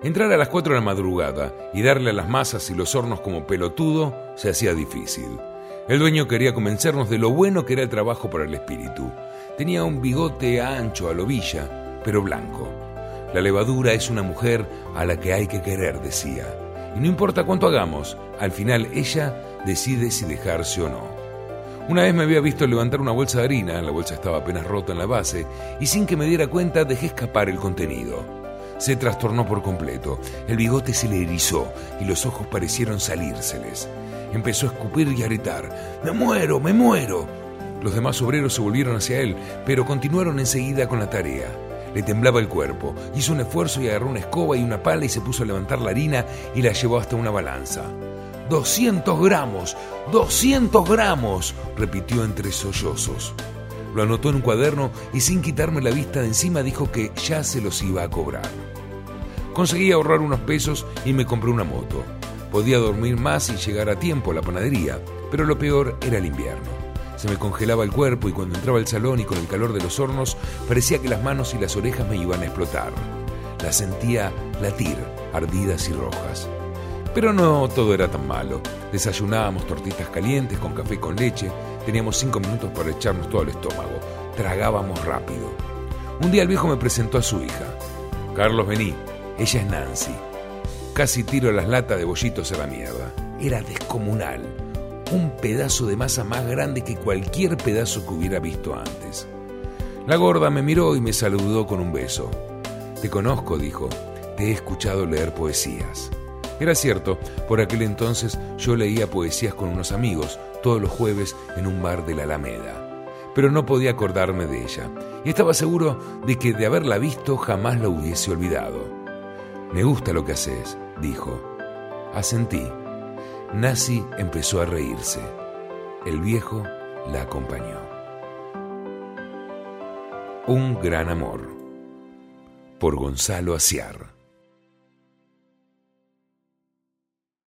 Entrar a las 4 de la madrugada y darle a las masas y los hornos como pelotudo se hacía difícil. El dueño quería convencernos de lo bueno que era el trabajo para el espíritu. Tenía un bigote ancho a lobilla, pero blanco. La levadura es una mujer a la que hay que querer, decía. Y no importa cuánto hagamos, al final ella decide si dejarse o no. Una vez me había visto levantar una bolsa de harina, la bolsa estaba apenas rota en la base, y sin que me diera cuenta dejé escapar el contenido. Se trastornó por completo, el bigote se le erizó y los ojos parecieron salírseles. Empezó a escupir y a gritar, ¡Me muero, me muero! Los demás obreros se volvieron hacia él, pero continuaron enseguida con la tarea. Le temblaba el cuerpo, hizo un esfuerzo y agarró una escoba y una pala y se puso a levantar la harina y la llevó hasta una balanza. ¡200 gramos! ¡200 gramos! repitió entre sollozos. Lo anotó en un cuaderno y sin quitarme la vista de encima dijo que ya se los iba a cobrar. Conseguí ahorrar unos pesos y me compré una moto. Podía dormir más y llegar a tiempo a la panadería, pero lo peor era el invierno. Se me congelaba el cuerpo y cuando entraba al salón y con el calor de los hornos parecía que las manos y las orejas me iban a explotar. Las sentía latir, ardidas y rojas. Pero no todo era tan malo. Desayunábamos tortitas calientes con café con leche, teníamos cinco minutos para echarnos todo el estómago, tragábamos rápido. Un día el viejo me presentó a su hija. Carlos, vení, ella es Nancy. Casi tiro las latas de bollitos a la mierda. Era descomunal. Un pedazo de masa más grande que cualquier pedazo que hubiera visto antes. La gorda me miró y me saludó con un beso. Te conozco, dijo. Te he escuchado leer poesías. Era cierto, por aquel entonces yo leía poesías con unos amigos todos los jueves en un bar de la Alameda, pero no podía acordarme de ella, y estaba seguro de que de haberla visto jamás la hubiese olvidado. Me gusta lo que haces, dijo. Asentí. Nasi empezó a reírse. El viejo la acompañó. Un gran amor. Por Gonzalo Aciar.